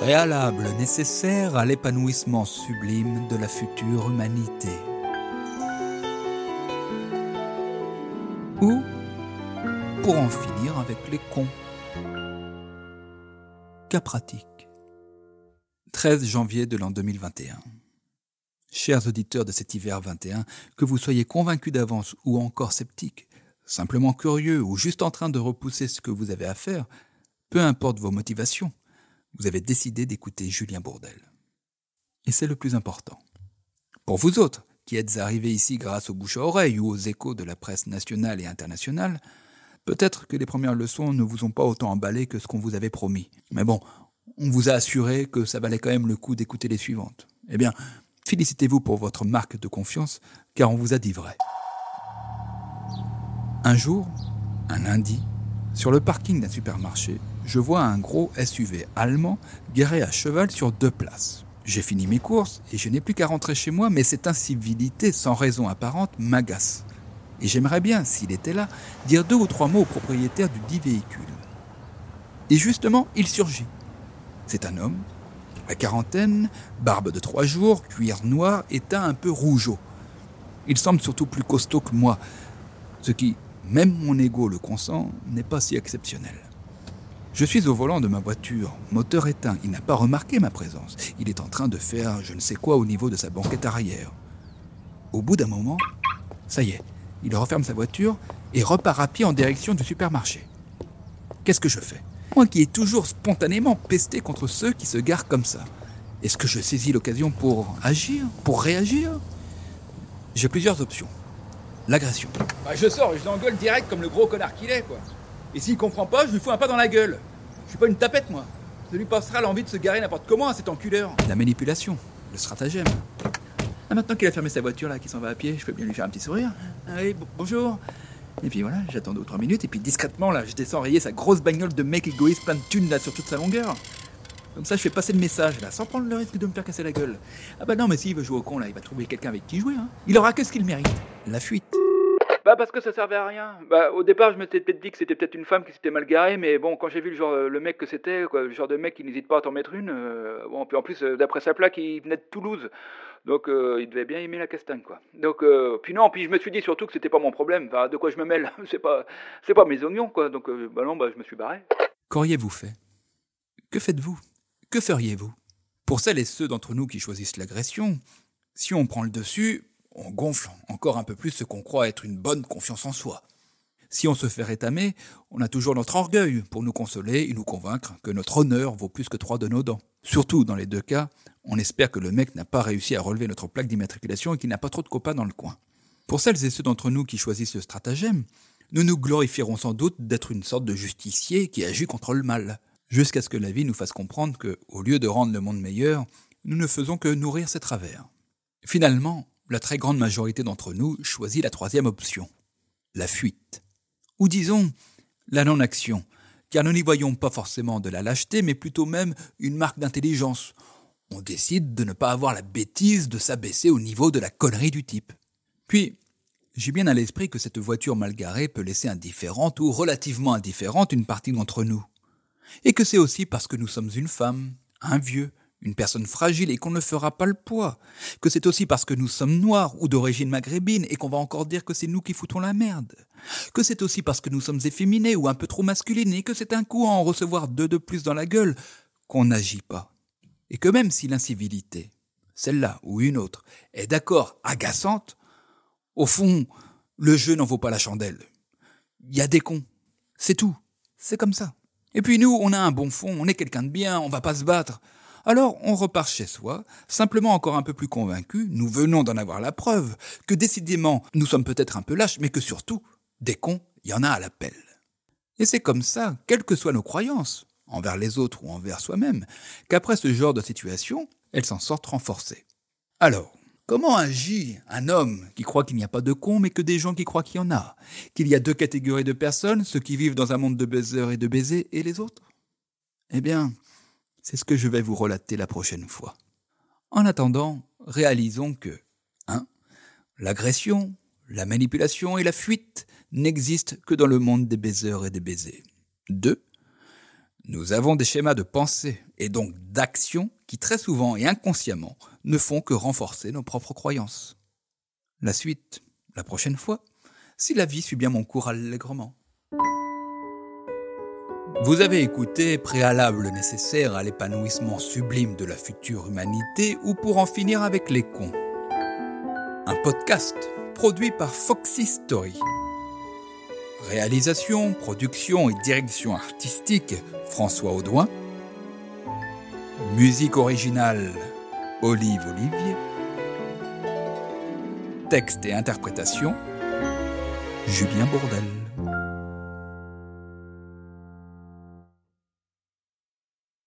préalable nécessaire à l'épanouissement sublime de la future humanité. Ou pour en finir avec les cons. Cas pratique. 13 janvier de l'an 2021. Chers auditeurs de cet hiver 21, que vous soyez convaincus d'avance ou encore sceptiques, simplement curieux ou juste en train de repousser ce que vous avez à faire, peu importe vos motivations, vous avez décidé d'écouter Julien Bourdel. Et c'est le plus important. Pour vous autres, qui êtes arrivés ici grâce aux bouche à oreille ou aux échos de la presse nationale et internationale, peut-être que les premières leçons ne vous ont pas autant emballé que ce qu'on vous avait promis. Mais bon, on vous a assuré que ça valait quand même le coup d'écouter les suivantes. Eh bien, félicitez-vous pour votre marque de confiance, car on vous a dit vrai. Un jour, un lundi, sur le parking d'un supermarché, je vois un gros SUV allemand garé à cheval sur deux places. J'ai fini mes courses et je n'ai plus qu'à rentrer chez moi, mais cette incivilité sans raison apparente m'agace. Et j'aimerais bien, s'il était là, dire deux ou trois mots au propriétaire du dit véhicule. Et justement, il surgit. C'est un homme, la quarantaine, barbe de trois jours, cuir noir et teint un peu rougeau. Il semble surtout plus costaud que moi, ce qui, même mon ego le consent, n'est pas si exceptionnel. Je suis au volant de ma voiture, moteur éteint. Il n'a pas remarqué ma présence. Il est en train de faire je ne sais quoi au niveau de sa banquette arrière. Au bout d'un moment, ça y est, il referme sa voiture et repart à pied en direction du supermarché. Qu'est-ce que je fais? Moi qui ai toujours spontanément pesté contre ceux qui se garent comme ça. Est-ce que je saisis l'occasion pour agir? Pour réagir? J'ai plusieurs options. L'agression. Bah, je sors et je l'engueule direct comme le gros connard qu'il est, quoi. Et s'il comprend pas, je lui fous un pas dans la gueule. Je suis pas une tapette, moi. Ça lui passera l'envie de se garer n'importe comment à cet enculeur. La manipulation. Le stratagème. Ah, maintenant qu'il a fermé sa voiture, là, qu'il s'en va à pied, je peux bien lui faire un petit sourire. Ah oui, bonjour. Et puis voilà, j'attends deux ou trois minutes, et puis discrètement, là, je descends rayer sa grosse bagnole de mec égoïste plein de thunes, là, sur toute sa longueur. Comme ça, je fais passer le message, là, sans prendre le risque de me faire casser la gueule. Ah bah non, mais s'il veut jouer au con, là, il va trouver quelqu'un avec qui jouer, hein. Il aura que ce qu'il mérite. La fuite. Bah parce que ça servait à rien. Bah au départ je m'étais peut-être dit que c'était peut-être une femme qui s'était mal garée, mais bon quand j'ai vu le genre le mec que c'était, le genre de mec qui n'hésite pas à t'en mettre une. euh, bon puis en plus euh, d'après sa plaque il venait de Toulouse, donc euh, il devait bien aimer la castagne quoi. Donc euh, puis non puis je me suis dit surtout que c'était pas mon problème. Enfin de quoi je me mêle, c'est pas c'est pas mes oignons quoi. Donc euh, bah non bah je me suis barré. Qu'auriez-vous fait? Que faites-vous? Que feriez-vous? Pour celles et ceux d'entre nous qui choisissent l'agression, si on prend le dessus, on gonfle encore un peu plus ce qu'on croit être une bonne confiance en soi. Si on se fait rétamer, on a toujours notre orgueil pour nous consoler et nous convaincre que notre honneur vaut plus que trois de nos dents. Surtout dans les deux cas, on espère que le mec n'a pas réussi à relever notre plaque d'immatriculation et qu'il n'a pas trop de copains dans le coin. Pour celles et ceux d'entre nous qui choisissent ce stratagème, nous nous glorifierons sans doute d'être une sorte de justicier qui agit contre le mal, jusqu'à ce que la vie nous fasse comprendre que, au lieu de rendre le monde meilleur, nous ne faisons que nourrir ses travers. Finalement, la très grande majorité d'entre nous choisit la troisième option, la fuite. Ou disons, la non-action, car nous n'y voyons pas forcément de la lâcheté, mais plutôt même une marque d'intelligence. On décide de ne pas avoir la bêtise de s'abaisser au niveau de la connerie du type. Puis, j'ai bien à l'esprit que cette voiture mal garée peut laisser indifférente ou relativement indifférente une partie d'entre nous. Et que c'est aussi parce que nous sommes une femme, un vieux, une personne fragile et qu'on ne fera pas le poids, que c'est aussi parce que nous sommes noirs ou d'origine maghrébine et qu'on va encore dire que c'est nous qui foutons la merde, que c'est aussi parce que nous sommes efféminés ou un peu trop masculinés, que c'est un coup à en recevoir deux de plus dans la gueule qu'on n'agit pas. Et que même si l'incivilité, celle-là ou une autre, est d'accord agaçante, au fond, le jeu n'en vaut pas la chandelle. Il y a des cons, c'est tout, c'est comme ça. Et puis nous, on a un bon fond, on est quelqu'un de bien, on va pas se battre. Alors on repart chez soi, simplement encore un peu plus convaincus, nous venons d'en avoir la preuve, que décidément nous sommes peut-être un peu lâches, mais que surtout, des cons, il y en a à l'appel. Et c'est comme ça, quelles que soient nos croyances, envers les autres ou envers soi-même, qu'après ce genre de situation, elles s'en sortent renforcées. Alors, comment agit un homme qui croit qu'il n'y a pas de cons, mais que des gens qui croient qu'il y en a? Qu'il y a deux catégories de personnes, ceux qui vivent dans un monde de baiseurs et de baisers, et les autres? Eh bien, c'est ce que je vais vous relater la prochaine fois. En attendant, réalisons que 1. L'agression, la manipulation et la fuite n'existent que dans le monde des baiseurs et des baisers. 2. Nous avons des schémas de pensée et donc d'action qui très souvent et inconsciemment ne font que renforcer nos propres croyances. La suite, la prochaine fois, si la vie suit bien mon cours allègrement. Vous avez écouté Préalable nécessaire à l'épanouissement sublime de la future humanité ou pour en finir avec les cons. Un podcast produit par Foxy Story. Réalisation, production et direction artistique François Audouin. Musique originale Olive Olivier. Texte et interprétation Julien Bourdel.